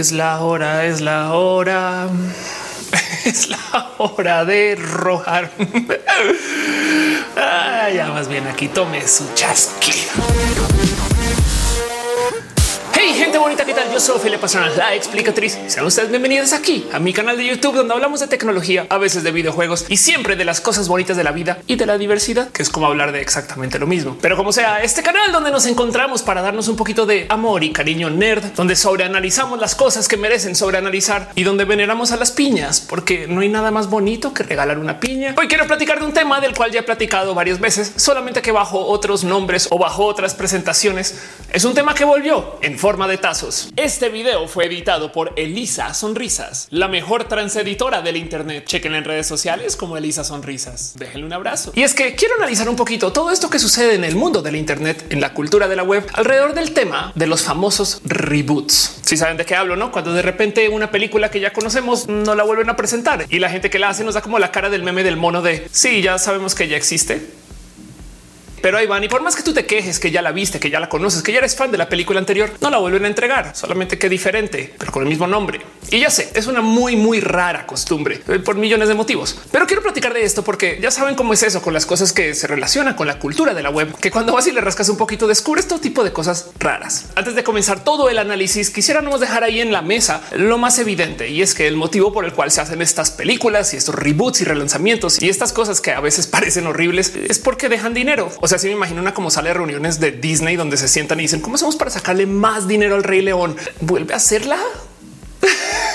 Es la hora, es la hora. Es la hora de rojar. Ah, ya más bien aquí tome su chasquido. Soy Felipe Pastrana, la explicatriz. Sean ustedes bienvenidos aquí a mi canal de YouTube, donde hablamos de tecnología, a veces de videojuegos y siempre de las cosas bonitas de la vida y de la diversidad, que es como hablar de exactamente lo mismo. Pero como sea, este canal donde nos encontramos para darnos un poquito de amor y cariño nerd, donde sobreanalizamos las cosas que merecen sobreanalizar y donde veneramos a las piñas, porque no hay nada más bonito que regalar una piña. Hoy quiero platicar de un tema del cual ya he platicado varias veces, solamente que bajo otros nombres o bajo otras presentaciones. Es un tema que volvió en forma de tazos. Este video fue editado por Elisa Sonrisas, la mejor transeditora del Internet. Chequen en redes sociales como Elisa Sonrisas. Déjenle un abrazo. Y es que quiero analizar un poquito todo esto que sucede en el mundo del Internet, en la cultura de la web, alrededor del tema de los famosos reboots. Si saben de qué hablo, no? Cuando de repente una película que ya conocemos no la vuelven a presentar y la gente que la hace nos da como la cara del meme del mono de sí, ya sabemos que ya existe pero ahí van. Y por más que tú te quejes que ya la viste, que ya la conoces, que ya eres fan de la película anterior, no la vuelven a entregar, solamente que diferente, pero con el mismo nombre. Y ya sé, es una muy, muy rara costumbre eh, por millones de motivos. Pero quiero platicar de esto porque ya saben cómo es eso con las cosas que se relacionan con la cultura de la web, que cuando vas y le rascas un poquito, descubres todo tipo de cosas raras. Antes de comenzar todo el análisis, quisiéramos dejar ahí en la mesa lo más evidente y es que el motivo por el cual se hacen estas películas y estos reboots y relanzamientos y estas cosas que a veces parecen horribles es porque dejan dinero. Sea, si me imagino una como sale de reuniones de Disney donde se sientan y dicen cómo hacemos para sacarle más dinero al Rey León, vuelve a hacerla.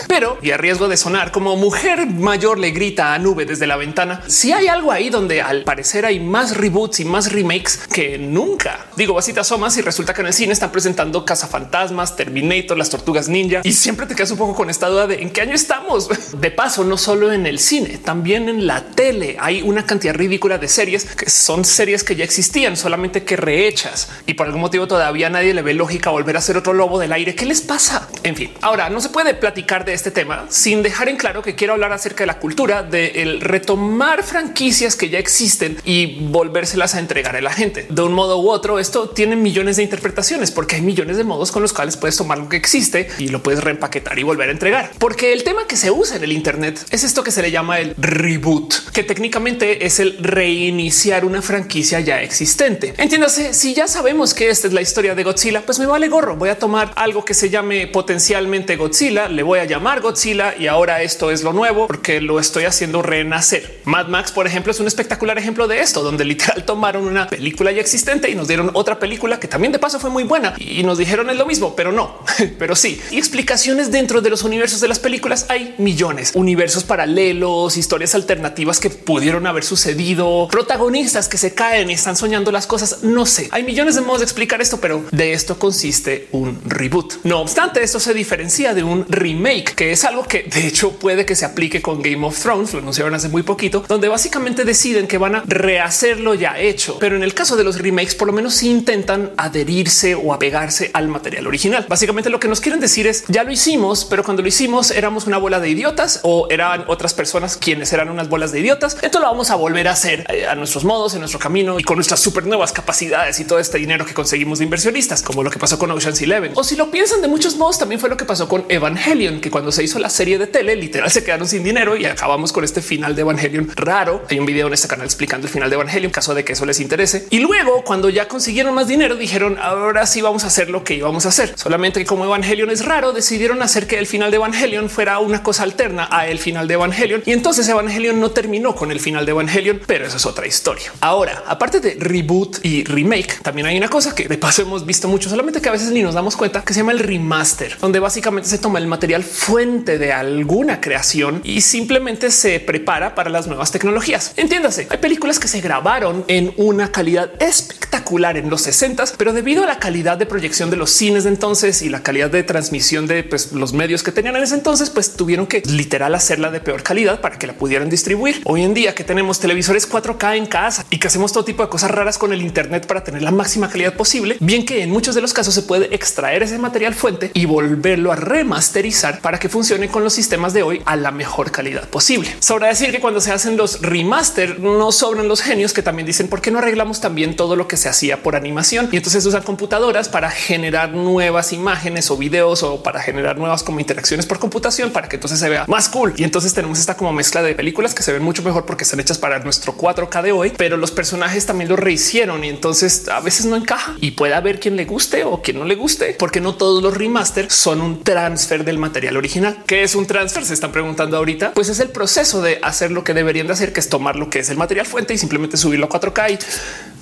Pero y a riesgo de sonar como mujer mayor le grita a nube desde la ventana. Si hay algo ahí donde al parecer hay más reboots y más remakes que nunca. Digo, vas y te asomas y resulta que en el cine están presentando cazafantasmas, Terminator, las tortugas ninja y siempre te quedas un poco con esta duda de en qué año estamos. De paso, no solo en el cine, también en la tele hay una cantidad ridícula de series que son series que ya existían, solamente que rehechas y por algún motivo todavía nadie le ve lógica volver a ser otro lobo del aire. ¿Qué les pasa? En fin, ahora no se puede platicar de este tema sin dejar en claro que quiero hablar acerca de la cultura de retomar franquicias que ya existen y volvérselas a entregar a la gente de un modo u otro. Esto tiene millones de interpretaciones porque hay millones de modos con los cuales puedes tomar lo que existe y lo puedes reempaquetar y volver a entregar. Porque el tema que se usa en el Internet es esto que se le llama el reboot, que técnicamente es el reiniciar una franquicia ya existente. Entiéndase, si ya sabemos que esta es la historia de Godzilla, pues me vale gorro. Voy a tomar algo que se llame potencialmente Godzilla, le voy a llamar Godzilla y ahora esto es lo nuevo porque lo estoy haciendo renacer. Mad Max, por ejemplo, es un espectacular ejemplo de esto, donde literal tomaron una película ya existente y nos dieron otra película que también de paso fue muy buena y nos dijeron es lo mismo, pero no, pero sí. Y explicaciones dentro de los universos de las películas hay millones, universos paralelos, historias alternativas que pudieron haber sucedido, protagonistas que se caen y están soñando las cosas. No sé, hay millones de modos de explicar esto, pero de esto consiste un reboot. No obstante, esto se diferencia de un remake, que es algo que de hecho puede que se aplique con Game of Thrones. Lo anunciaron hace muy poquito, donde básicamente deciden que van a rehacerlo ya hecho. Pero en el caso de los remakes, por lo menos intentan adherirse o apegarse al material original. Básicamente lo que nos quieren decir es ya lo hicimos, pero cuando lo hicimos éramos una bola de idiotas o eran otras personas quienes eran unas bolas de idiotas. Entonces lo vamos a volver a hacer eh, a nuestros modos, en nuestro camino y con nuestras super nuevas capacidades y todo este dinero que conseguimos de inversionistas, como lo que pasó con Ocean's Eleven. O si lo piensan de muchos modos, también fue lo que pasó con Evangelion, que cuando se hizo la serie de tele, literal se quedaron sin dinero y acabamos con este final de Evangelion raro. Hay un video en este canal explicando el final de Evangelion, en caso de que eso les interese. Y luego, cuando ya consiguieron más dinero, dijeron ahora sí vamos a hacer lo que íbamos a hacer. Solamente que como Evangelion es raro, decidieron hacer que el final de Evangelion fuera una cosa alterna a el final de Evangelion. Y entonces Evangelion no terminó con el final de Evangelion, pero eso es otra historia. Ahora, aparte de reboot y remake, también hay una cosa que de paso hemos visto mucho, solamente que a veces ni nos damos cuenta que se llama el remaster, donde básicamente se toma el material fuente de alguna creación y simplemente se prepara para las nuevas tecnologías. Entiéndase, hay películas que se grabaron en una calidad espectacular en los 60, pero debido a la calidad de proyección de los cines de entonces y la calidad de transmisión de pues, los medios que tenían en ese entonces, pues tuvieron que literal hacerla de peor calidad para que la pudieran distribuir. Hoy en día que tenemos televisores 4K en casa y que hacemos todo tipo de cosas raras con el Internet para tener la máxima calidad posible, bien que en muchos de los casos se puede extraer ese material fuente y volver volverlo a remasterizar para que funcione con los sistemas de hoy a la mejor calidad posible. Sobra decir que cuando se hacen los remaster no sobran los genios que también dicen por qué no arreglamos también todo lo que se hacía por animación y entonces usan computadoras para generar nuevas imágenes o videos o para generar nuevas como interacciones por computación para que entonces se vea más cool. Y entonces tenemos esta como mezcla de películas que se ven mucho mejor porque están hechas para nuestro 4K de hoy, pero los personajes también lo rehicieron y entonces a veces no encaja y puede haber quien le guste o quien no le guste, porque no todos los remaster son un transfer del material original. ¿Qué es un transfer? Se están preguntando ahorita. Pues es el proceso de hacer lo que deberían de hacer, que es tomar lo que es el material fuente y simplemente subirlo a 4K y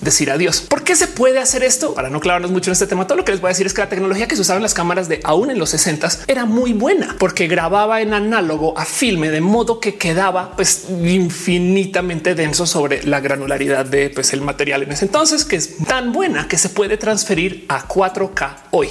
decir adiós. ¿Por qué se puede hacer esto? Para no clavarnos mucho en este tema, todo lo que les voy a decir es que la tecnología que se usaba en las cámaras de aún en los 60 era muy buena porque grababa en análogo a filme de modo que quedaba pues infinitamente denso sobre la granularidad de pues, el material en ese entonces, que es tan buena que se puede transferir a 4K hoy.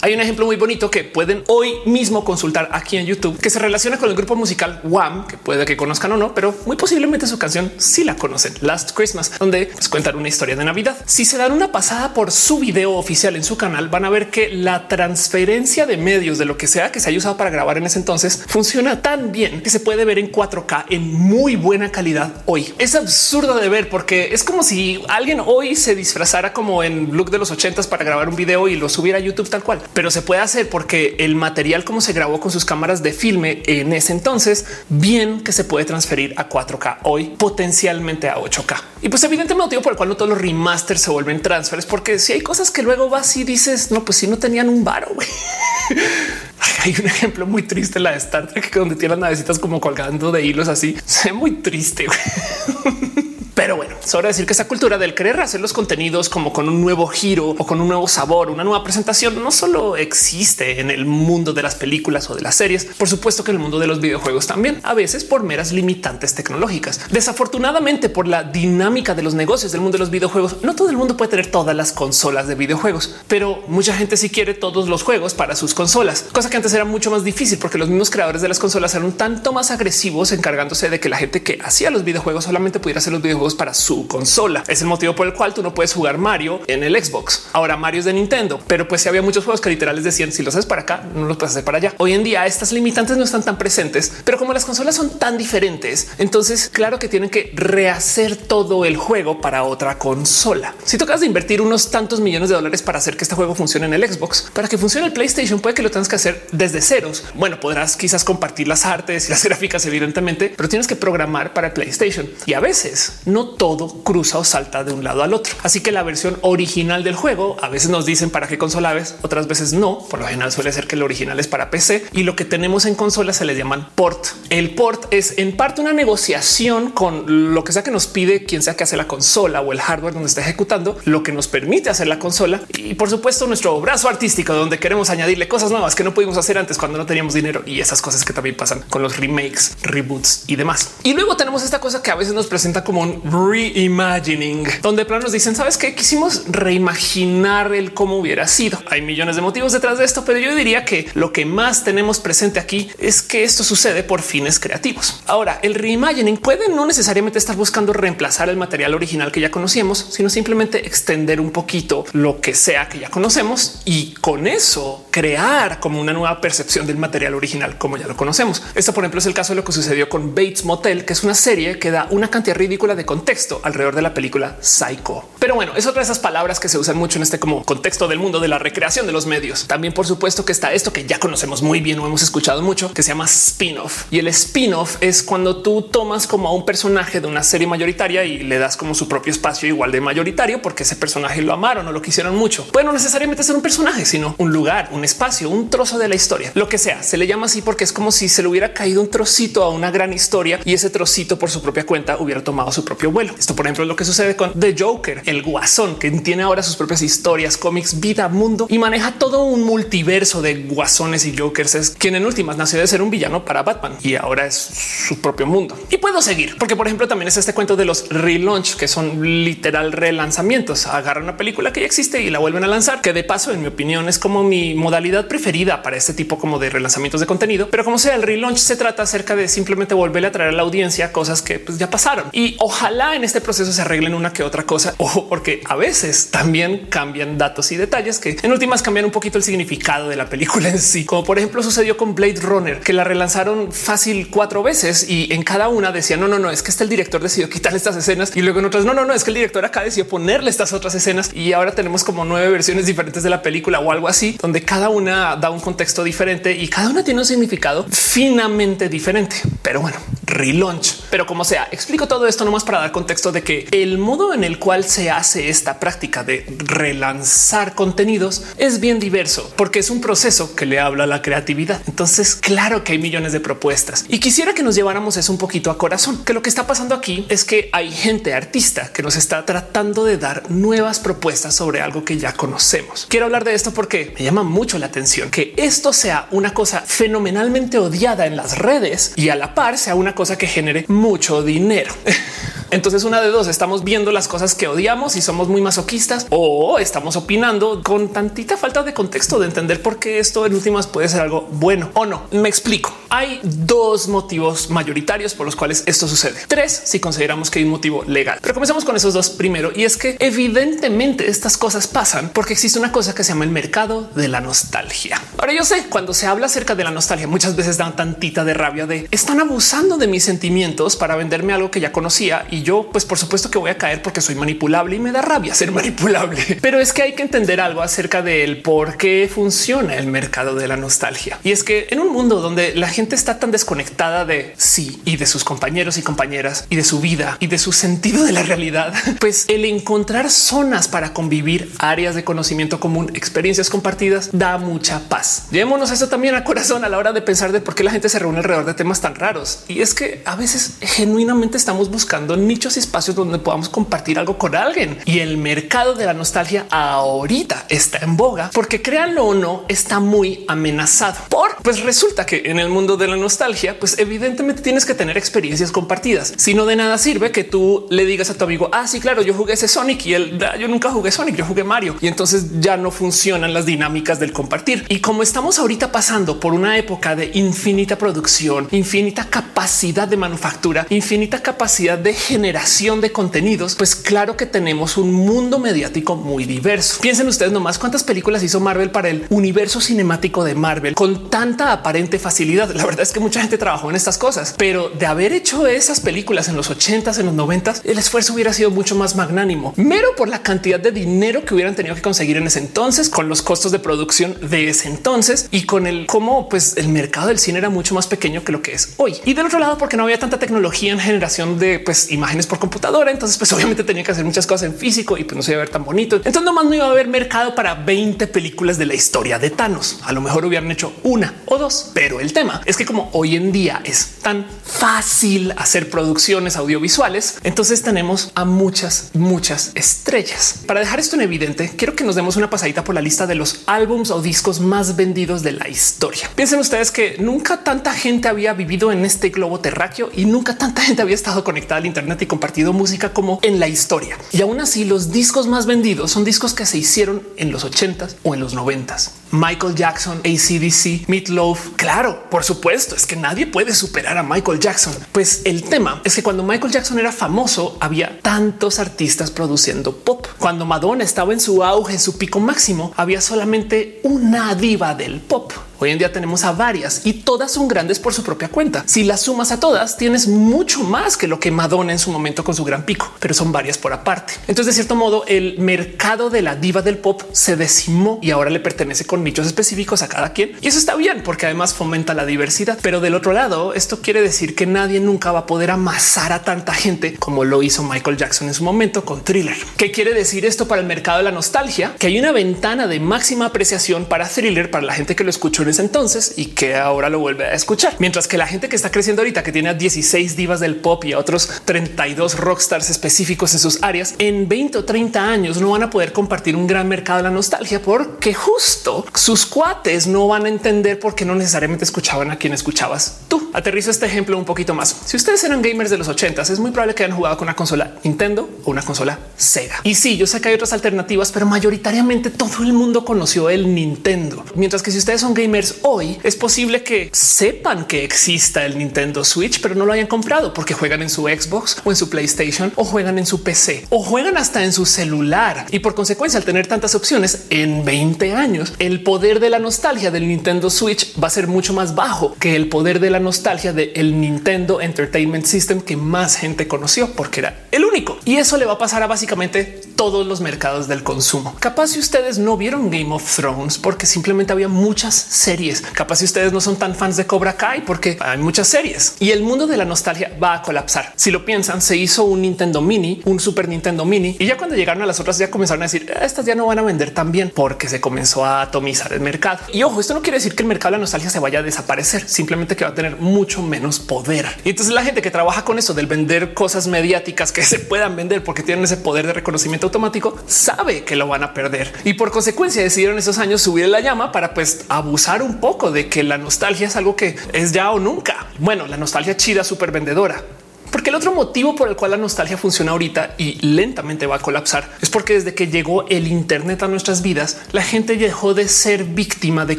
Hay un ejemplo muy bonito que pueden hoy mismo consultar aquí en YouTube que se relaciona con el grupo musical Wham, que puede que conozcan o no, pero muy posiblemente su canción sí la conocen, Last Christmas, donde pues, cuentan una historia de Navidad. Si se dan una pasada por su video oficial en su canal, van a ver que la transferencia de medios de lo que sea que se haya usado para grabar en ese entonces funciona tan bien que se puede ver en 4K en muy buena calidad hoy. Es absurdo de ver porque es como si alguien hoy se disfrazara como en look de los ochentas para grabar un video y lo subiera a YouTube tal cual pero se puede hacer porque el material como se grabó con sus cámaras de filme en ese entonces, bien que se puede transferir a 4K hoy, potencialmente a 8K. Y pues evidente motivo por el cual no todos los remasters se vuelven transfers, porque si hay cosas que luego vas y dices, no, pues si no tenían un varo, Hay un ejemplo muy triste, la de Star Trek, donde tiene las navecitas como colgando de hilos así. Se ve muy triste. Pero bueno, sobra decir que esa cultura del querer hacer los contenidos como con un nuevo giro o con un nuevo sabor, una nueva presentación, no solo existe en el mundo de las películas o de las series, por supuesto que en el mundo de los videojuegos también, a veces por meras limitantes tecnológicas. Desafortunadamente, por la dinámica de los negocios del mundo de los videojuegos, no todo el mundo puede tener todas las consolas de videojuegos, pero mucha gente sí quiere todos los juegos para sus consolas, cosa que antes era mucho más difícil porque los mismos creadores de las consolas eran un tanto más agresivos encargándose de que la gente que hacía los videojuegos solamente pudiera hacer los videojuegos para su consola. Es el motivo por el cual tú no puedes jugar Mario en el Xbox. Ahora Mario es de Nintendo, pero pues si había muchos juegos que literales decían si los haces para acá, no los puedes hacer para allá. Hoy en día estas limitantes no están tan presentes, pero como las consolas son tan diferentes, entonces claro que tienen que rehacer todo el juego para otra consola. Si tocas de invertir unos tantos millones de dólares para hacer que este juego funcione en el Xbox, para que funcione el PlayStation, puede que lo tengas que hacer desde ceros. Bueno, podrás quizás compartir las artes y las gráficas, evidentemente, pero tienes que programar para el PlayStation y a veces no no todo cruza o salta de un lado al otro. Así que la versión original del juego a veces nos dicen para qué consola ves, otras veces no. Por lo general suele ser que el original es para PC y lo que tenemos en consola se le llaman port. El port es en parte una negociación con lo que sea que nos pide quien sea que hace la consola o el hardware donde está ejecutando, lo que nos permite hacer la consola y por supuesto nuestro brazo artístico donde queremos añadirle cosas nuevas que no pudimos hacer antes cuando no teníamos dinero y esas cosas que también pasan con los remakes, reboots y demás. Y luego tenemos esta cosa que a veces nos presenta como un reimagining, donde planos dicen, sabes que quisimos reimaginar el cómo hubiera sido. Hay millones de motivos detrás de esto, pero yo diría que lo que más tenemos presente aquí es que esto sucede por fines creativos. Ahora, el reimagining puede no necesariamente estar buscando reemplazar el material original que ya conocíamos, sino simplemente extender un poquito lo que sea que ya conocemos y con eso crear como una nueva percepción del material original como ya lo conocemos. Esto, por ejemplo, es el caso de lo que sucedió con Bates Motel, que es una serie que da una cantidad ridícula de contexto alrededor de la película Psycho. Pero bueno, es otra de esas palabras que se usan mucho en este como contexto del mundo de la recreación de los medios. También, por supuesto, que está esto que ya conocemos muy bien o hemos escuchado mucho, que se llama spin-off. Y el spin-off es cuando tú tomas como a un personaje de una serie mayoritaria y le das como su propio espacio igual de mayoritario porque ese personaje lo amaron o lo quisieron mucho. Puede no necesariamente ser un personaje, sino un lugar, un espacio, un trozo de la historia, lo que sea. Se le llama así porque es como si se le hubiera caído un trocito a una gran historia y ese trocito por su propia cuenta hubiera tomado su propio vuelo. Esto, por ejemplo, es lo que sucede con The Joker, el guasón que tiene ahora sus propias historias, cómics, vida, mundo y maneja todo un multiverso de guasones y jokers. Es quien en últimas nació de ser un villano para Batman y ahora es su propio mundo. Y puedo seguir porque, por ejemplo, también es este cuento de los relaunch que son literal relanzamientos. Agarran una película que ya existe y la vuelven a lanzar, que de paso, en mi opinión, es como mi modalidad preferida para este tipo como de relanzamientos de contenido. Pero como sea, el relaunch se trata acerca de simplemente volverle a traer a la audiencia cosas que pues, ya pasaron y ojalá en este proceso se arreglen una que otra cosa o porque a veces también cambian datos y detalles que en últimas cambian un poquito el significado de la película en sí, como por ejemplo sucedió con Blade Runner, que la relanzaron fácil cuatro veces y en cada una decía no, no, no, es que este el director decidió quitar estas escenas y luego en otras no, no, no, es que el director acá decidió ponerle estas otras escenas y ahora tenemos como nueve versiones diferentes de la película o algo así, donde cada una da un contexto diferente y cada una tiene un significado finamente diferente. Pero bueno, relaunch. Pero como sea, explico todo esto nomás para dar contexto de que el modo en el cual se hace esta práctica de relanzar contenidos es bien diverso porque es un proceso que le habla a la creatividad. Entonces, claro que hay millones de propuestas y quisiera que nos lleváramos eso un poquito a corazón, que lo que está pasando aquí es que hay gente artista que nos está tratando de dar nuevas propuestas sobre algo que ya conocemos. Quiero hablar de esto porque me llama mucho la atención que esto sea una cosa fenomenalmente odiada en las redes y a la par sea una cosa que genere mucho dinero. Entonces, una de dos, estamos viendo las cosas que odiamos y somos muy masoquistas o estamos opinando con tantita falta de contexto de entender por qué esto en últimas puede ser algo bueno o no. Me explico. Hay dos motivos mayoritarios por los cuales esto sucede. Tres, si consideramos que hay un motivo legal. Pero comencemos con esos dos primero. Y es que evidentemente estas cosas pasan porque existe una cosa que se llama el mercado de la nostalgia. Ahora yo sé cuando se habla acerca de la nostalgia, muchas veces dan tantita de rabia de están abusando de mis sentimientos para venderme algo que ya conocía y yo pues por supuesto que voy a caer porque soy manipulable y me da rabia ser manipulable. Pero es que hay que entender algo acerca del por qué funciona el mercado de la nostalgia. Y es que en un mundo donde la gente está tan desconectada de sí y de sus compañeros y compañeras y de su vida y de su sentido de la realidad, pues el encontrar zonas para convivir, áreas de conocimiento común, experiencias compartidas, da mucha paz. Llevémonos eso también a corazón a la hora de pensar de por qué la gente se reúne alrededor de temas tan raros. Y es que a veces genuinamente estamos buscando nichos y espacios donde podamos compartir algo con alguien. Y el mercado de la nostalgia ahorita está en boga porque créanlo o no, está muy amenazado por pues resulta que en el mundo de la nostalgia, pues evidentemente tienes que tener experiencias compartidas. Si no de nada sirve que tú le digas a tu amigo, ah, sí, claro, yo jugué ese Sonic y él, ah, yo nunca jugué Sonic, yo jugué Mario y entonces ya no funcionan las dinámicas del compartir. Y como estamos ahorita pasando por una época de infinita producción, infinita capacidad de manufactura, infinita capacidad de generación de contenidos, pues claro que tenemos un mundo mediático muy diverso. Piensen ustedes nomás cuántas películas hizo Marvel para el universo cinemático de Marvel con tanta aparente facilidad. La verdad es que mucha gente trabajó en estas cosas, pero de haber hecho esas películas en los 80s, en los 90s, el esfuerzo hubiera sido mucho más magnánimo, mero por la cantidad de dinero que hubieran tenido que conseguir en ese entonces, con los costos de producción de ese entonces y con el cómo pues el mercado del cine era mucho más pequeño que lo que es hoy. Y del otro lado, porque no había tanta tecnología en generación de pues, imágenes por computadora, entonces pues obviamente tenía que hacer muchas cosas en físico y pues no se iba a ver tan bonito. Entonces nomás no iba a haber mercado para 20 películas de la historia de Thanos. A lo mejor hubieran hecho una o dos, pero el tema es que como hoy en día es tan fácil hacer producciones audiovisuales, entonces tenemos a muchas, muchas estrellas. Para dejar esto en evidente, quiero que nos demos una pasadita por la lista de los álbums o discos más vendidos de la historia. Piensen ustedes que nunca tanta gente había vivido en este globo terráqueo y nunca tanta gente había estado conectada al Internet y compartido música como en la historia. Y aún así, los discos más vendidos son discos que se hicieron en los 80s o en los 90s. Michael Jackson, ACDC, Meatloaf. Claro, por supuesto, es que nadie puede superar a Michael Jackson. Pues el tema es que cuando Michael Jackson era famoso, había tantos artistas produciendo pop. Cuando Madonna estaba en su auge, en su pico máximo, había solamente una diva del pop. Hoy en día tenemos a varias y todas son grandes por su propia cuenta. Si las sumas a todas, tienes mucho más que lo que Madonna en su momento con su gran pico, pero son varias por aparte. Entonces, de cierto modo, el mercado de la diva del pop se decimó y ahora le pertenece con nichos específicos a cada quien. Y eso está bien porque además fomenta la diversidad. Pero del otro lado, esto quiere decir que nadie nunca va a poder amasar a tanta gente como lo hizo Michael Jackson en su momento con Thriller. ¿Qué quiere decir esto para el mercado de la nostalgia? Que hay una ventana de máxima apreciación para Thriller para la gente que lo escuchó ese entonces y que ahora lo vuelve a escuchar. Mientras que la gente que está creciendo ahorita, que tiene a 16 divas del pop y a otros 32 rockstars específicos en sus áreas, en 20 o 30 años no van a poder compartir un gran mercado de la nostalgia porque justo sus cuates no van a entender por qué no necesariamente escuchaban a quien escuchabas tú Aterrizo este ejemplo un poquito más. Si ustedes eran gamers de los 80 es muy probable que hayan jugado con una consola Nintendo o una consola Sega. Y sí, yo sé que hay otras alternativas, pero mayoritariamente todo el mundo conoció el Nintendo. Mientras que si ustedes son gamers hoy, es posible que sepan que exista el Nintendo Switch, pero no lo hayan comprado porque juegan en su Xbox o en su PlayStation o juegan en su PC o juegan hasta en su celular. Y por consecuencia, al tener tantas opciones en 20 años, el poder de la nostalgia del Nintendo Switch va a ser mucho más bajo que el poder de la nostalgia del Nintendo Entertainment System que más gente conoció porque era el único. Y eso le va a pasar a básicamente todos los mercados del consumo. Capaz si ustedes no vieron Game of Thrones porque simplemente había muchas series. Capaz si ustedes no son tan fans de Cobra Kai porque hay muchas series y el mundo de la nostalgia va a colapsar. Si lo piensan, se hizo un Nintendo Mini, un Super Nintendo Mini y ya cuando llegaron a las otras ya comenzaron a decir ah, estas ya no van a vender tan bien porque se comenzó a atomizar el mercado. Y ojo, esto no quiere decir que el mercado de la nostalgia se vaya a desaparecer, simplemente que va a tener mucho menos poder. Y entonces la gente que trabaja con eso del vender cosas mediáticas que se puedan vender porque tienen ese poder de reconocimiento automático sabe que lo van a perder y por consecuencia decidieron esos años subir la llama para pues abusar un poco de que la nostalgia es algo que es ya o nunca. Bueno, la nostalgia chida, súper vendedora porque el otro motivo por el cual la nostalgia funciona ahorita y lentamente va a colapsar es porque desde que llegó el Internet a nuestras vidas, la gente dejó de ser víctima de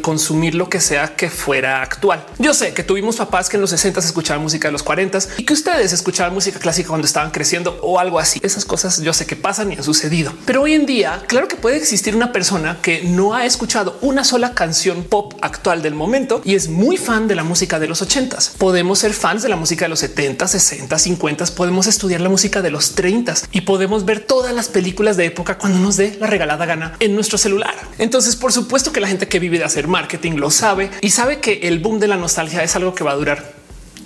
consumir lo que sea que fuera actual. Yo sé que tuvimos papás que en los 60 escuchaban música de los 40 y que ustedes escuchaban música clásica cuando estaban creciendo o algo así. Esas cosas yo sé que pasan y han sucedido. Pero hoy en día, claro que puede existir una persona que no ha escuchado una sola canción pop actual del momento y es muy fan de la música de los 80 Podemos ser fans de la música de los 70, 60, 50 podemos estudiar la música de los 30 y podemos ver todas las películas de época cuando nos dé la regalada gana en nuestro celular. Entonces, por supuesto que la gente que vive de hacer marketing lo sabe y sabe que el boom de la nostalgia es algo que va a durar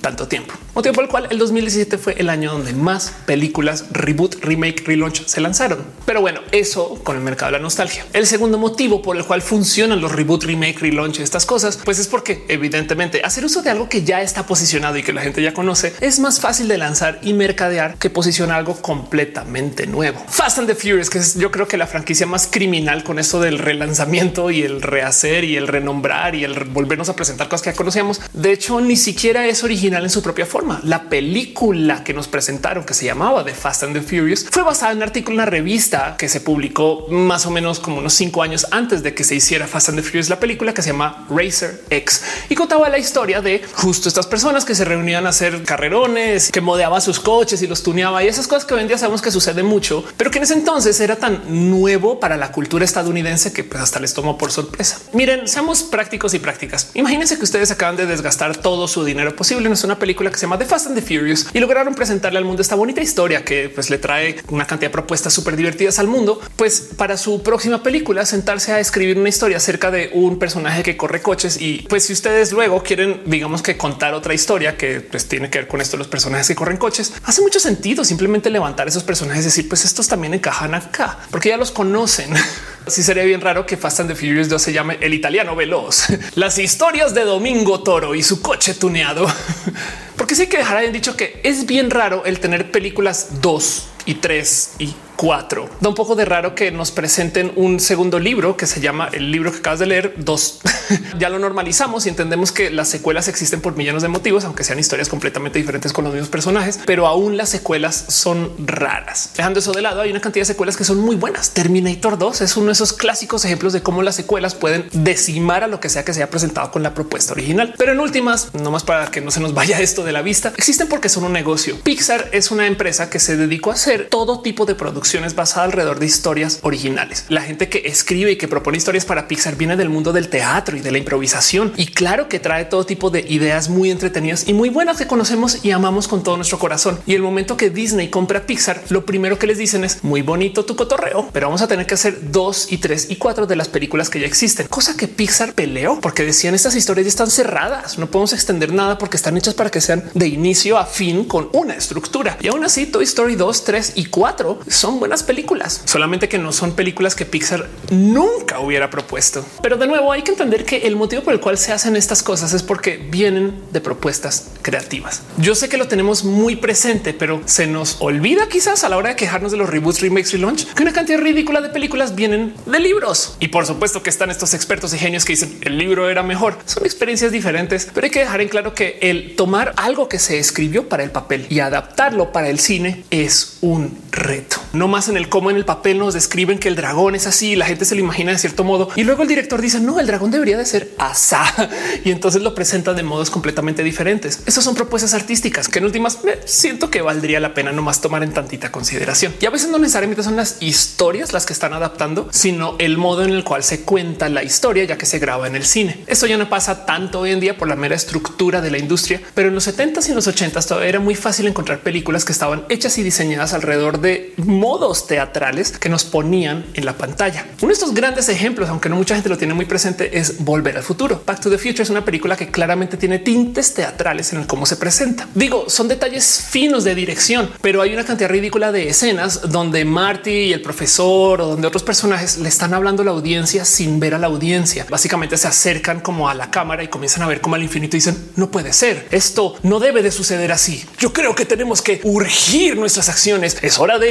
tanto tiempo. Motivo por el cual el 2017 fue el año donde más películas reboot, remake, relaunch se lanzaron. Pero bueno, eso con el mercado de la nostalgia. El segundo motivo por el cual funcionan los reboot, remake, relaunch, estas cosas, pues es porque evidentemente hacer uso de algo que ya está posicionado y que la gente ya conoce es más fácil de lanzar y mercadear que posicionar algo completamente nuevo. Fast and the Furious, que es yo creo que la franquicia más criminal con esto del relanzamiento y el rehacer y el renombrar y el volvernos a presentar cosas que ya conocíamos. De hecho, ni siquiera es original en su propia forma. La película que nos presentaron, que se llamaba The Fast and the Furious, fue basada en un artículo en una revista que se publicó más o menos como unos cinco años antes de que se hiciera Fast and the Furious, la película que se llama Racer X y contaba la historia de justo estas personas que se reunían a hacer carrerones, que modeaba sus coches y los tuneaba y esas cosas que hoy en día sabemos que sucede mucho, pero que en ese entonces era tan nuevo para la cultura estadounidense que pues hasta les tomó por sorpresa. Miren, seamos prácticos y prácticas. Imagínense que ustedes acaban de desgastar todo su dinero posible en una película que se llama The Fast and the Furious y lograron presentarle al mundo esta bonita historia que pues, le trae una cantidad de propuestas súper divertidas al mundo. Pues para su próxima película, sentarse a escribir una historia acerca de un personaje que corre coches. Y pues si ustedes luego quieren, digamos que contar otra historia que pues, tiene que ver con esto, los personajes que corren coches, hace mucho sentido simplemente levantar esos personajes y decir, pues estos también encajan acá, porque ya los conocen. Sí sería bien raro que Fast and the Furious 2 se llame el italiano veloz. Las historias de Domingo Toro y su coche tuneado. Porque sí que dejar hayan dicho que es bien raro el tener películas 2 y 3 y cuatro. Da un poco de raro que nos presenten un segundo libro que se llama el libro que acabas de leer dos. ya lo normalizamos y entendemos que las secuelas existen por millones de motivos, aunque sean historias completamente diferentes con los mismos personajes, pero aún las secuelas son raras. Dejando eso de lado, hay una cantidad de secuelas que son muy buenas. Terminator 2 es uno de esos clásicos ejemplos de cómo las secuelas pueden decimar a lo que sea que se haya presentado con la propuesta original. Pero en últimas, no más para que no se nos vaya esto de la vista, existen porque son un negocio. Pixar es una empresa que se dedicó a hacer todo tipo de productos basada alrededor de historias originales. La gente que escribe y que propone historias para Pixar viene del mundo del teatro y de la improvisación. Y claro que trae todo tipo de ideas muy entretenidas y muy buenas que conocemos y amamos con todo nuestro corazón. Y el momento que Disney compra Pixar, lo primero que les dicen es muy bonito tu cotorreo, pero vamos a tener que hacer dos y tres y cuatro de las películas que ya existen, cosa que Pixar peleó porque decían estas historias ya están cerradas, no podemos extender nada porque están hechas para que sean de inicio a fin con una estructura. Y aún así Toy Story 2, 3 y 4 son son buenas películas, solamente que no son películas que Pixar nunca hubiera propuesto. Pero de nuevo hay que entender que el motivo por el cual se hacen estas cosas es porque vienen de propuestas creativas. Yo sé que lo tenemos muy presente, pero se nos olvida quizás a la hora de quejarnos de los reboots, remakes, relaunch, que una cantidad ridícula de películas vienen de libros. Y por supuesto que están estos expertos y genios que dicen el libro era mejor. Son experiencias diferentes, pero hay que dejar en claro que el tomar algo que se escribió para el papel y adaptarlo para el cine es un reto. No más en el cómo en el papel nos describen que el dragón es así, la gente se lo imagina de cierto modo y luego el director dice no, el dragón debería de ser asá y entonces lo presenta de modos completamente diferentes. Esas son propuestas artísticas que en últimas me siento que valdría la pena nomás tomar en tantita consideración. Y a veces no necesariamente son las historias las que están adaptando, sino el modo en el cual se cuenta la historia ya que se graba en el cine. Eso ya no pasa tanto hoy en día por la mera estructura de la industria, pero en los 70s y en los 80s todavía era muy fácil encontrar películas que estaban hechas y diseñadas alrededor de modos teatrales que nos ponían en la pantalla. Uno de estos grandes ejemplos, aunque no mucha gente lo tiene muy presente, es Volver al futuro. Back to the Future es una película que claramente tiene tintes teatrales en el cómo se presenta. Digo, son detalles finos de dirección, pero hay una cantidad ridícula de escenas donde Marty y el profesor o donde otros personajes le están hablando a la audiencia sin ver a la audiencia. Básicamente se acercan como a la cámara y comienzan a ver como al infinito y dicen no puede ser. Esto no debe de suceder así. Yo creo que tenemos que urgir nuestras acciones. Es hora de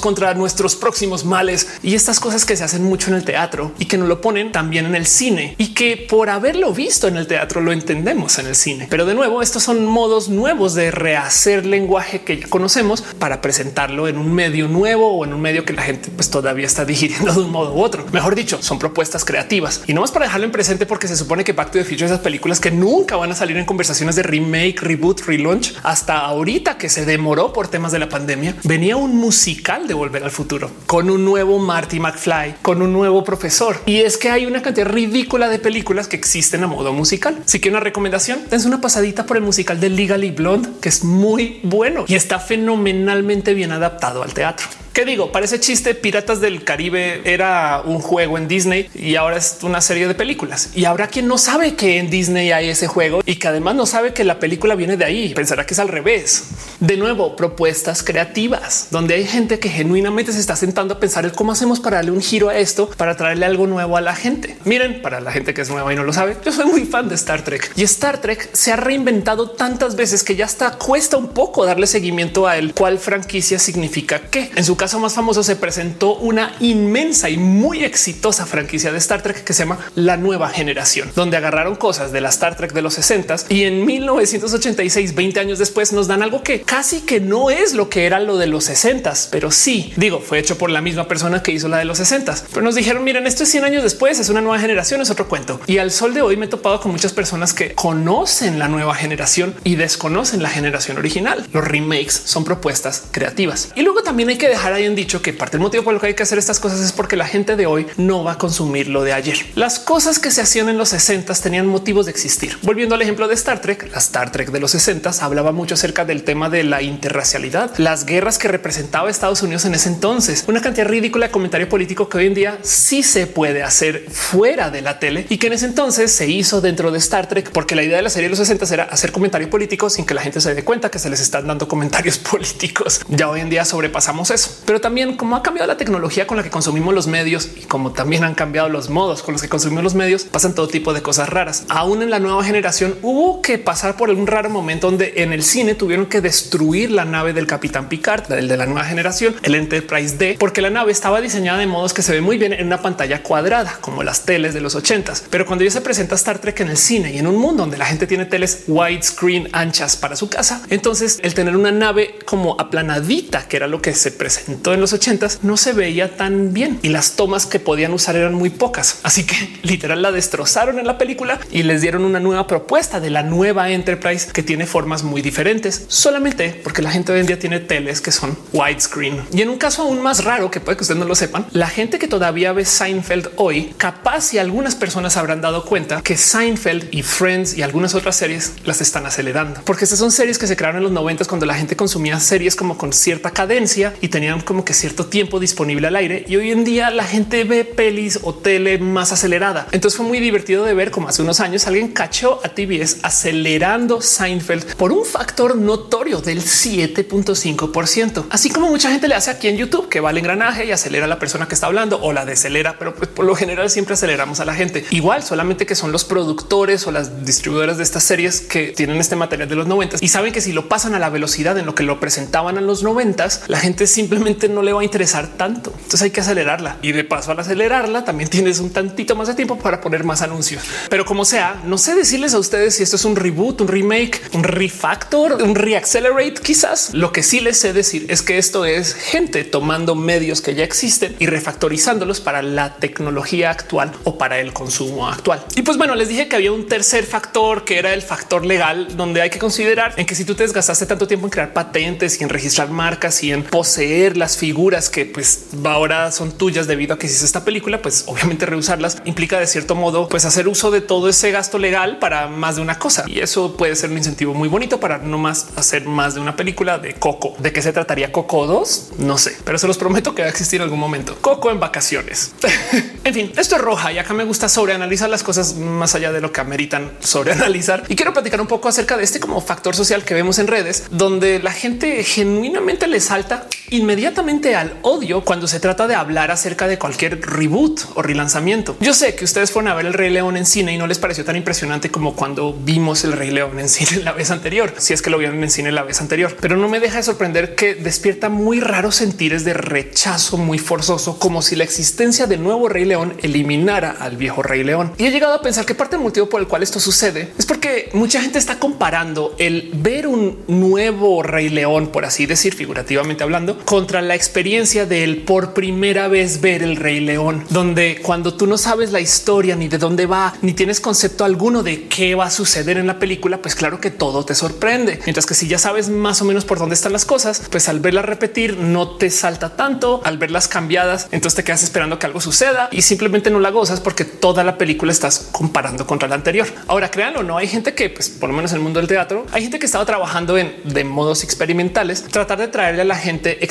contra nuestros próximos males y estas cosas que se hacen mucho en el teatro y que nos lo ponen también en el cine y que por haberlo visto en el teatro lo entendemos en el cine. Pero de nuevo, estos son modos nuevos de rehacer lenguaje que ya conocemos para presentarlo en un medio nuevo o en un medio que la gente pues todavía está digiriendo de un modo u otro. Mejor dicho, son propuestas creativas y no más para dejarlo en presente porque se supone que Back to the Future esas películas que nunca van a salir en conversaciones de remake, reboot, relaunch hasta ahorita que se demoró por temas de la pandemia. Venía un musical de volver al futuro con un nuevo Marty McFly, con un nuevo profesor. Y es que hay una cantidad ridícula de películas que existen a modo musical. Si que una recomendación, dense una pasadita por el musical de Legally Blonde, que es muy bueno y está fenomenalmente bien adaptado al teatro. ¿Qué digo? Parece chiste. Piratas del Caribe era un juego en Disney y ahora es una serie de películas. Y habrá quien no sabe que en Disney hay ese juego y que además no sabe que la película viene de ahí. Pensará que es al revés. De nuevo, propuestas creativas donde hay gente que genuinamente se está sentando a pensar el cómo hacemos para darle un giro a esto, para traerle algo nuevo a la gente. Miren, para la gente que es nueva y no lo sabe, yo soy muy fan de Star Trek y Star Trek se ha reinventado tantas veces que ya hasta cuesta un poco darle seguimiento a él, cuál franquicia significa qué. En su caso, más famoso se presentó una inmensa y muy exitosa franquicia de Star Trek que se llama La Nueva Generación, donde agarraron cosas de la Star Trek de los 60 y en 1986, 20 años después, nos dan algo que casi que no es lo que era lo de los 60, pero sí digo, fue hecho por la misma persona que hizo la de los 60, pero nos dijeron, miren, esto es 100 años después, es una nueva generación, es otro cuento. Y al sol de hoy me he topado con muchas personas que conocen la nueva generación y desconocen la generación original. Los remakes son propuestas creativas. Y luego también hay que dejar hayan dicho que parte del motivo por el que hay que hacer estas cosas es porque la gente de hoy no va a consumir lo de ayer. Las cosas que se hacían en los 60 tenían motivos de existir. Volviendo al ejemplo de Star Trek, la Star Trek de los 60 hablaba mucho acerca del tema de la interracialidad, las guerras que representaba Estados Unidos en ese entonces, una cantidad ridícula de comentario político que hoy en día sí se puede hacer fuera de la tele y que en ese entonces se hizo dentro de Star Trek, porque la idea de la serie de los 60 era hacer comentario político sin que la gente se dé cuenta que se les están dando comentarios políticos. Ya hoy en día sobrepasamos eso, pero también como ha cambiado la tecnología con la que consumimos los medios y como también han cambiado los modos con los que consumimos los medios, pasan todo tipo de cosas raras. Aún en la nueva generación hubo que pasar por un raro momento donde en el cine tuvieron que destruir la nave del Capitán Picard, el de la nueva generación, el Enterprise D, porque la nave estaba diseñada de modos que se ve muy bien en una pantalla cuadrada, como las teles de los ochentas. Pero cuando ya se presenta Star Trek en el cine y en un mundo donde la gente tiene teles widescreen anchas para su casa, entonces el tener una nave como aplanadita, que era lo que se presentó en los ochentas, no se veía tan bien y las tomas que podían usar eran muy pocas. Así que literal la destrozaron en la película y les dieron una nueva propuesta de la nueva Enterprise que tiene formas muy diferentes, solamente porque la gente hoy en día tiene teles que son widescreen. Y en un caso aún más raro que puede que ustedes no lo sepan, la gente que todavía ve Seinfeld hoy, capaz y algunas personas habrán dado cuenta que Seinfeld y Friends y algunas otras series las están acelerando, porque estas son series que se crearon en los 90 cuando la gente consumía series como con cierta cadencia y tenían tenían como que cierto tiempo disponible al aire y hoy en día la gente ve pelis o tele más acelerada. Entonces fue muy divertido de ver como hace unos años alguien cachó a TBS acelerando Seinfeld por un factor notorio del 7.5%, así como mucha gente le hace aquí en YouTube que va al engranaje y acelera a la persona que está hablando o la decelera, pero pues por lo general siempre aceleramos a la gente. Igual solamente que son los productores o las distribuidoras de estas series que tienen este material de los 90 y saben que si lo pasan a la velocidad en lo que lo presentaban a los 90, la gente simplemente no le va a interesar tanto. Entonces hay que acelerarla y de paso al acelerarla también tienes un tantito más de tiempo para poner más anuncios. Pero como sea, no sé decirles a ustedes si esto es un reboot, un remake, un refactor, un reaccelerate. Quizás lo que sí les sé decir es que esto es gente tomando medios que ya existen y refactorizándolos para la tecnología actual o para el consumo actual. Y pues bueno, les dije que había un tercer factor que era el factor legal, donde hay que considerar en que si tú te desgastaste tanto tiempo en crear patentes y en registrar marcas y en poseer las figuras que pues ahora son tuyas debido a que hiciste esta película, pues obviamente reusarlas implica de cierto modo pues hacer uso de todo ese gasto legal para más de una cosa. Y eso puede ser un incentivo muy bonito para no más hacer más de una película de Coco. ¿De qué se trataría Coco 2? No sé, pero se los prometo que va a existir en algún momento. Coco en vacaciones. en fin, esto es roja y acá me gusta sobreanalizar las cosas más allá de lo que ameritan sobreanalizar. Y quiero platicar un poco acerca de este como factor social que vemos en redes, donde la gente genuinamente le salta inmediatamente al odio cuando se trata de hablar acerca de cualquier reboot o relanzamiento. Yo sé que ustedes fueron a ver el Rey León en cine y no les pareció tan impresionante como cuando vimos el Rey León en cine la vez anterior, si es que lo vieron en cine la vez anterior, pero no me deja de sorprender que despierta muy raros sentires de rechazo muy forzoso, como si la existencia del nuevo Rey León eliminara al viejo Rey León. Y he llegado a pensar que parte del motivo por el cual esto sucede es porque mucha gente está comparando el ver un nuevo Rey León, por así decir, figurativamente hablando, contra la experiencia de él por primera vez ver el Rey León, donde cuando tú no sabes la historia ni de dónde va, ni tienes concepto alguno de qué va a suceder en la película, pues claro que todo te sorprende. Mientras que si ya sabes más o menos por dónde están las cosas, pues al verla repetir no te salta tanto, al verlas cambiadas, entonces te quedas esperando que algo suceda y simplemente no la gozas porque toda la película estás comparando contra la anterior. Ahora créanlo, no hay gente que, pues por lo menos en el mundo del teatro, hay gente que estaba trabajando en de modos experimentales, tratar de traerle a la gente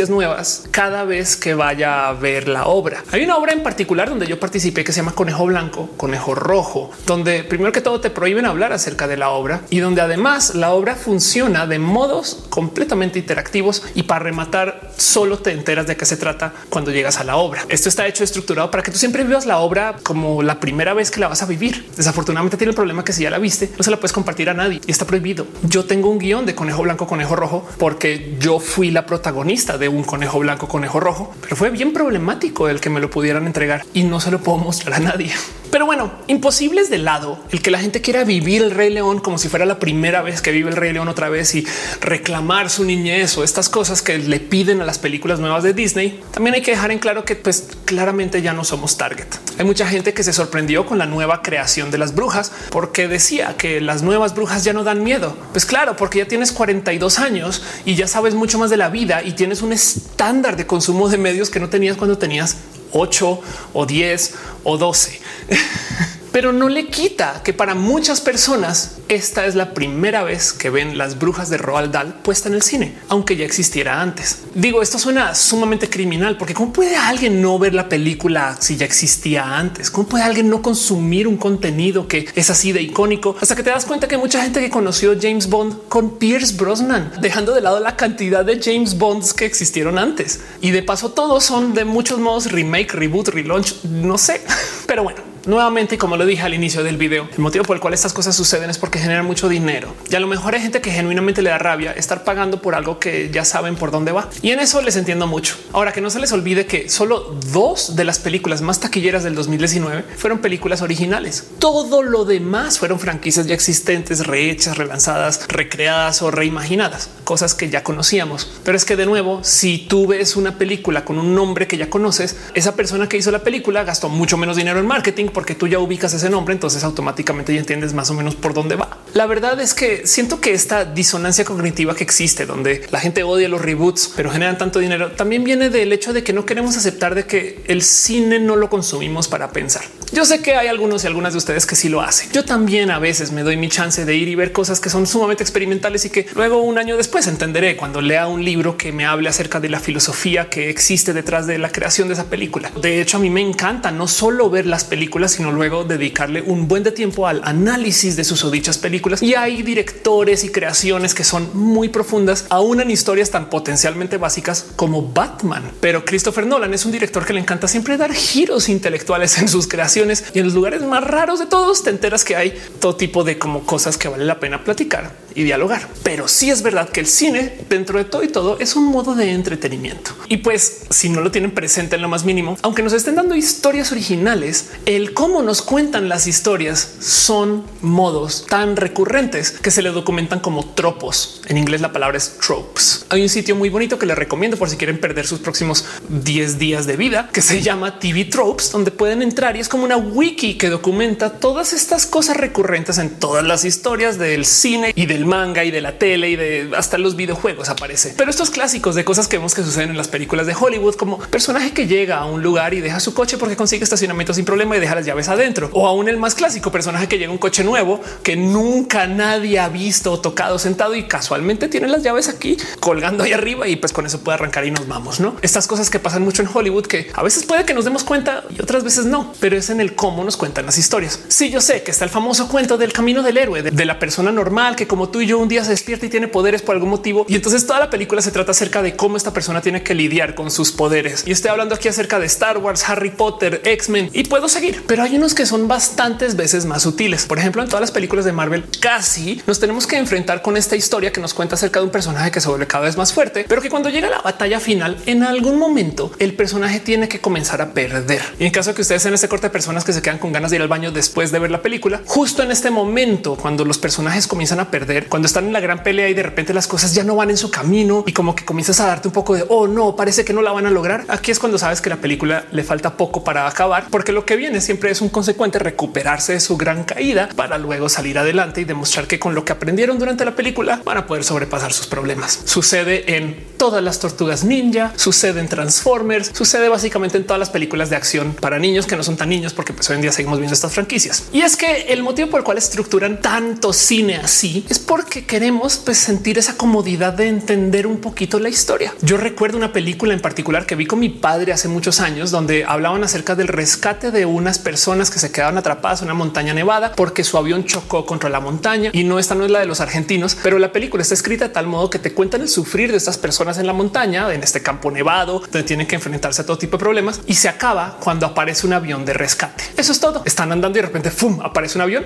nuevas cada vez que vaya a ver la obra. Hay una obra en particular donde yo participé que se llama Conejo Blanco, Conejo Rojo, donde primero que todo te prohíben hablar acerca de la obra y donde además la obra funciona de modos completamente interactivos y para rematar solo te enteras de qué se trata cuando llegas a la obra. Esto está hecho estructurado para que tú siempre vivas la obra como la primera vez que la vas a vivir. Desafortunadamente tiene el problema que si ya la viste, no se la puedes compartir a nadie y está prohibido. Yo tengo un guion de conejo blanco, conejo rojo, porque yo fui la protagonista de un conejo blanco, conejo rojo, pero fue bien problemático el que me lo pudieran entregar y no se lo puedo mostrar a nadie. Pero bueno, imposibles de lado el que la gente quiera vivir el Rey León como si fuera la primera vez que vive el Rey León otra vez y reclamar su niñez o estas cosas que le piden a las películas nuevas de Disney. También hay que dejar en claro que pues claramente ya no somos target. Hay mucha gente que se sorprendió con la nueva creación de las brujas porque decía que las nuevas brujas ya no dan miedo. Pues claro, porque ya tienes 42 años y ya sabes mucho más de la vida y tienes un estándar de consumo de medios que no tenías cuando tenías 8 o 10 o 12. Pero no le quita que para muchas personas esta es la primera vez que ven las brujas de Roald Dahl puesta en el cine, aunque ya existiera antes. Digo, esto suena sumamente criminal porque cómo puede alguien no ver la película si ya existía antes? ¿Cómo puede alguien no consumir un contenido que es así de icónico hasta que te das cuenta que mucha gente que conoció James Bond con Pierce Brosnan, dejando de lado la cantidad de James Bonds que existieron antes? Y de paso todos son de muchos modos remake, reboot, relaunch, no sé, pero bueno. Nuevamente, como lo dije al inicio del video, el motivo por el cual estas cosas suceden es porque generan mucho dinero. Y a lo mejor hay gente que genuinamente le da rabia estar pagando por algo que ya saben por dónde va. Y en eso les entiendo mucho. Ahora que no se les olvide que solo dos de las películas más taquilleras del 2019 fueron películas originales. Todo lo demás fueron franquicias ya existentes, rehechas, relanzadas, recreadas o reimaginadas, cosas que ya conocíamos. Pero es que de nuevo, si tú ves una película con un nombre que ya conoces, esa persona que hizo la película gastó mucho menos dinero en marketing porque tú ya ubicas ese nombre, entonces automáticamente ya entiendes más o menos por dónde va. La verdad es que siento que esta disonancia cognitiva que existe, donde la gente odia los reboots, pero generan tanto dinero, también viene del hecho de que no queremos aceptar de que el cine no lo consumimos para pensar. Yo sé que hay algunos y algunas de ustedes que sí lo hacen. Yo también a veces me doy mi chance de ir y ver cosas que son sumamente experimentales y que luego un año después entenderé cuando lea un libro que me hable acerca de la filosofía que existe detrás de la creación de esa película. De hecho, a mí me encanta no solo ver las películas, sino luego dedicarle un buen de tiempo al análisis de sus o dichas películas. Y hay directores y creaciones que son muy profundas, aún en historias tan potencialmente básicas como Batman. Pero Christopher Nolan es un director que le encanta siempre dar giros intelectuales en sus creaciones y en los lugares más raros de todos te enteras que hay todo tipo de como cosas que vale la pena platicar y dialogar. Pero sí es verdad que el cine dentro de todo y todo es un modo de entretenimiento. Y pues si no lo tienen presente en lo más mínimo, aunque nos estén dando historias originales, el cómo nos cuentan las historias son modos tan recurrentes que se le documentan como tropos. En inglés la palabra es tropes. Hay un sitio muy bonito que les recomiendo por si quieren perder sus próximos 10 días de vida que se llama TV Tropes, donde pueden entrar y es como una wiki que documenta todas estas cosas recurrentes en todas las historias del cine y del manga y de la tele y de hasta los videojuegos aparece. Pero estos clásicos de cosas que vemos que suceden en las películas de Hollywood, como personaje que llega a un lugar y deja su coche porque consigue estacionamiento sin problema y deja las llaves adentro. O aún el más clásico personaje que llega un coche nuevo que nunca nadie ha visto tocado sentado y casualmente tiene las llaves aquí colgando ahí arriba y pues con eso puede arrancar y nos vamos. No estas cosas que pasan mucho en Hollywood que a veces puede que nos demos cuenta y otras veces no, pero es en el cómo nos cuentan las historias. Sí, yo sé que está el famoso cuento del camino del héroe, de, de la persona normal que como tú y yo un día se despierta y tiene poderes por algún motivo. Y entonces toda la película se trata acerca de cómo esta persona tiene que lidiar con sus poderes. Y estoy hablando aquí acerca de Star Wars, Harry Potter, X-Men y puedo seguir, pero hay unos que son bastantes veces más sutiles. Por ejemplo, en todas las películas de Marvel casi nos tenemos que enfrentar con esta historia que nos cuenta acerca de un personaje que se vuelve cada vez más fuerte, pero que cuando llega la batalla final, en algún momento el personaje tiene que comenzar a perder. Y en caso de que ustedes sean este corte de personas que se quedan con ganas de ir al baño después de ver la película, justo en este momento, cuando los personajes comienzan a perder, cuando están en la gran pelea y de repente las cosas ya no van en su camino y como que comienzas a darte un poco de oh no, parece que no la van a lograr. Aquí es cuando sabes que la película le falta poco para acabar, porque lo que viene siempre es un consecuente recuperarse de su gran caída para luego salir adelante y demostrar que con lo que aprendieron durante la película van a poder sobrepasar sus problemas. Sucede en todas las tortugas ninja, sucede en Transformers, sucede básicamente en todas las películas de acción para niños que no son tan niños, porque pues hoy en día seguimos viendo estas franquicias. Y es que el motivo por el cual estructuran tanto cine así es porque queremos pues, sentir esa comodidad de entender un poquito la historia. Yo recuerdo una película en particular que vi con mi padre hace muchos años donde hablaban acerca del rescate de unas personas que se quedaban atrapadas en una montaña nevada porque su avión chocó contra la montaña y no esta no es la de los argentinos, pero la película está escrita de tal modo que te cuentan el sufrir de estas personas en la montaña, en este campo nevado, donde tienen que enfrentarse a todo tipo de problemas y se acaba cuando aparece un avión de rescate. Eso es todo. Están andando y de repente ¡fum! aparece un avión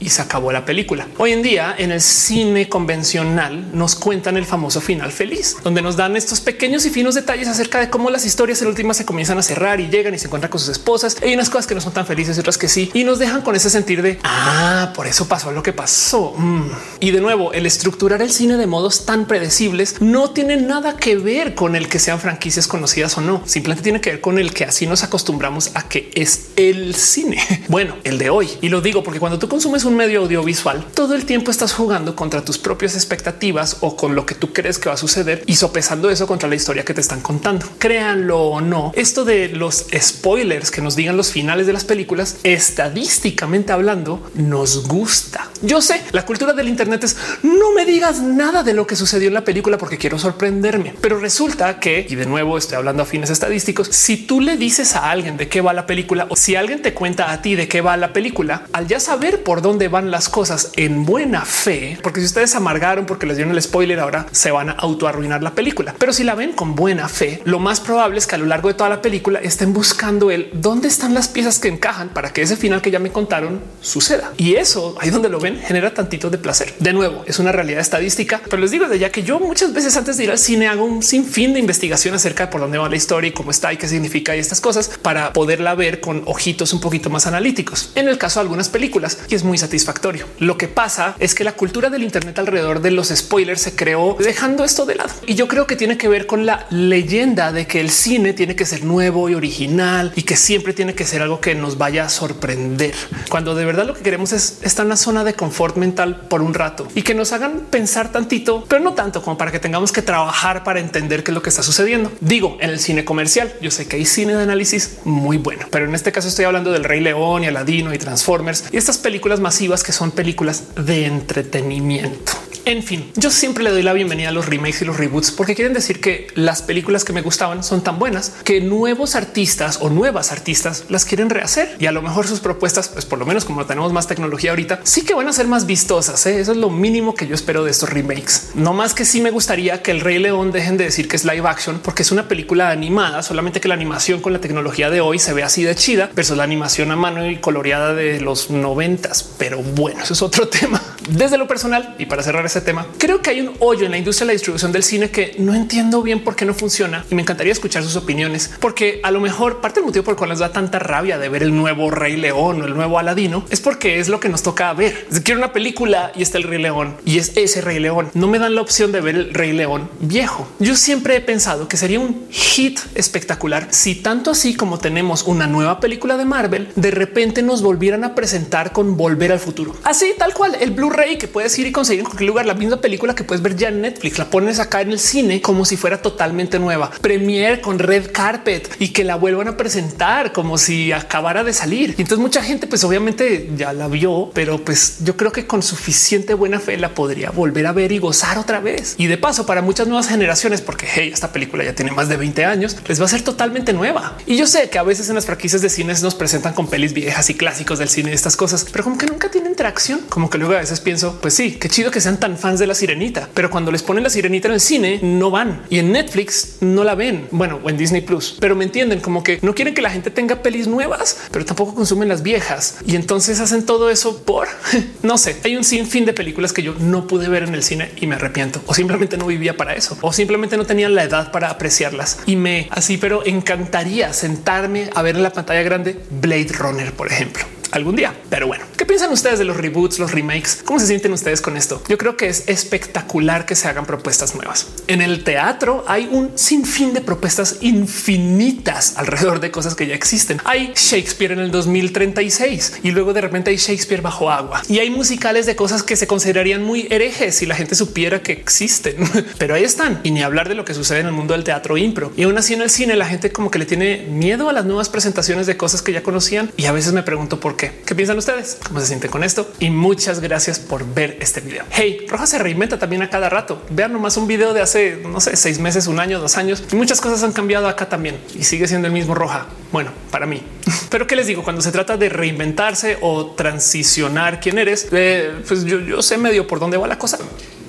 y se acabó la película. Hoy en día en el cine convencional nos cuentan el famoso final feliz, donde nos dan estos pequeños y finos detalles acerca de cómo las historias en últimas se comienzan a cerrar y llegan y se encuentran con sus esposas. Hay unas cosas que no son tan felices y otras que sí, y nos dejan con ese sentir de ah, por eso pasó lo que pasó. Mm. Y de nuevo, el estructurar el cine de modos tan predecibles no tiene nada que ver con el que sean franquicias conocidas o no. Simplemente tiene que ver con el que así nos acostumbramos a que es el cine. Bueno, el de hoy. Y lo digo porque cuando tú consumes un medio audiovisual, todo el tiempo estás jugando contra tus propias expectativas o con lo que tú crees que va a suceder y sopesando eso contra la historia que te están contando. Créanlo o no, esto de los spoilers que nos digan los finales de las películas, estadísticamente hablando, nos gusta. Yo sé, la cultura del Internet es no me digas nada de lo que sucedió en la película porque quiero sorprenderme. Pero resulta que, y de nuevo estoy hablando a fines estadísticos, si tú le dices a alguien de qué va la película o si alguien te cuenta a ti de qué va la película, al ya saber por dónde van las cosas en buena fe, porque si ustedes amargaron porque les dieron el spoiler, ahora se van a auto arruinar la película. Pero si la ven con buena fe, lo más probable es que a lo largo de toda la película estén buscando el dónde están las piezas que encajan para que ese final que ya me contaron suceda. Y eso ahí donde lo ven genera tantito de placer. De nuevo, es una realidad estadística, pero les digo de ya que yo muchas veces antes de ir al cine hago un sinfín de investigación acerca de por dónde va la historia y cómo está y qué significa y estas cosas para poderla ver con ojitos un poquito más analíticos. En el caso de algunas películas y es muy insatisfactorio. Lo que pasa es que la cultura del Internet alrededor de los spoilers se creó dejando esto de lado. Y yo creo que tiene que ver con la leyenda de que el cine tiene que ser nuevo y original y que siempre tiene que ser algo que nos vaya a sorprender. Cuando de verdad lo que queremos es estar en una zona de confort mental por un rato y que nos hagan pensar tantito, pero no tanto como para que tengamos que trabajar para entender qué es lo que está sucediendo. Digo, en el cine comercial, yo sé que hay cine de análisis muy bueno, pero en este caso estoy hablando del Rey León y Aladino y Transformers y estas películas que son películas de entretenimiento. En fin, yo siempre le doy la bienvenida a los remakes y los reboots porque quieren decir que las películas que me gustaban son tan buenas que nuevos artistas o nuevas artistas las quieren rehacer y a lo mejor sus propuestas, pues por lo menos como tenemos más tecnología ahorita, sí que van a ser más vistosas. ¿eh? Eso es lo mínimo que yo espero de estos remakes. No más que sí me gustaría que el Rey León dejen de decir que es live action porque es una película animada, solamente que la animación con la tecnología de hoy se ve así de chida versus la animación a mano y coloreada de los noventas. Pero bueno, eso es otro tema. Desde lo personal y para cerrar ese tema, creo que hay un hoyo en la industria de la distribución del cine que no entiendo bien por qué no funciona y me encantaría escuchar sus opiniones, porque a lo mejor parte del motivo por el cual nos da tanta rabia de ver el nuevo Rey León o el nuevo Aladino es porque es lo que nos toca ver. Quiero una película y está el Rey León y es ese Rey León. No me dan la opción de ver el Rey León viejo. Yo siempre he pensado que sería un hit espectacular si tanto así como tenemos una nueva película de Marvel, de repente nos volvieran a presentar con Volver al Futuro. Así tal cual el Blue Rey que puedes ir y conseguir en cualquier lugar. La misma película que puedes ver ya en Netflix, la pones acá en el cine como si fuera totalmente nueva. Premier con red carpet y que la vuelvan a presentar como si acabara de salir. Y entonces mucha gente pues obviamente ya la vio, pero pues yo creo que con suficiente buena fe la podría volver a ver y gozar otra vez. Y de paso para muchas nuevas generaciones, porque hey, esta película ya tiene más de 20 años, les va a ser totalmente nueva. Y yo sé que a veces en las franquicias de cines nos presentan con pelis viejas y clásicos del cine y estas cosas, pero como que nunca tienen interacción, como que luego a veces pienso, pues sí, qué chido que sean tan fans de la sirenita, pero cuando les ponen la sirenita en el cine no van. Y en Netflix no la ven. Bueno, o en Disney Plus, pero me entienden como que no quieren que la gente tenga pelis nuevas, pero tampoco consumen las viejas. Y entonces hacen todo eso por no sé. Hay un sinfín de películas que yo no pude ver en el cine y me arrepiento. O simplemente no vivía para eso. O simplemente no tenía la edad para apreciarlas. Y me así, pero encantaría sentarme a ver en la pantalla grande Blade Runner, por ejemplo algún día. Pero bueno, ¿qué piensan ustedes de los reboots, los remakes? ¿Cómo se sienten ustedes con esto? Yo creo que es espectacular que se hagan propuestas nuevas. En el teatro hay un sinfín de propuestas infinitas alrededor de cosas que ya existen. Hay Shakespeare en el 2036 y luego de repente hay Shakespeare bajo agua y hay musicales de cosas que se considerarían muy herejes si la gente supiera que existen, pero ahí están y ni hablar de lo que sucede en el mundo del teatro impro. Y aún así en el cine la gente como que le tiene miedo a las nuevas presentaciones de cosas que ya conocían y a veces me pregunto por qué. ¿Qué piensan ustedes? ¿Cómo se sienten con esto? Y muchas gracias por ver este video. Hey, Roja se reinventa también a cada rato. Vean nomás un video de hace, no sé, seis meses, un año, dos años. Y muchas cosas han cambiado acá también y sigue siendo el mismo Roja. Bueno, para mí. Pero qué les digo, cuando se trata de reinventarse o transicionar quién eres, eh, pues yo sé medio por dónde va la cosa.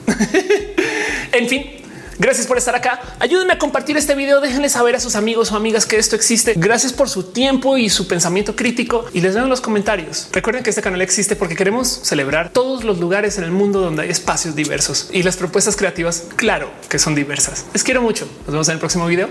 en fin, Gracias por estar acá. Ayúdenme a compartir este video. Déjenle saber a sus amigos o amigas que esto existe. Gracias por su tiempo y su pensamiento crítico y les veo en los comentarios. Recuerden que este canal existe porque queremos celebrar todos los lugares en el mundo donde hay espacios diversos y las propuestas creativas. Claro que son diversas. Les quiero mucho. Nos vemos en el próximo video.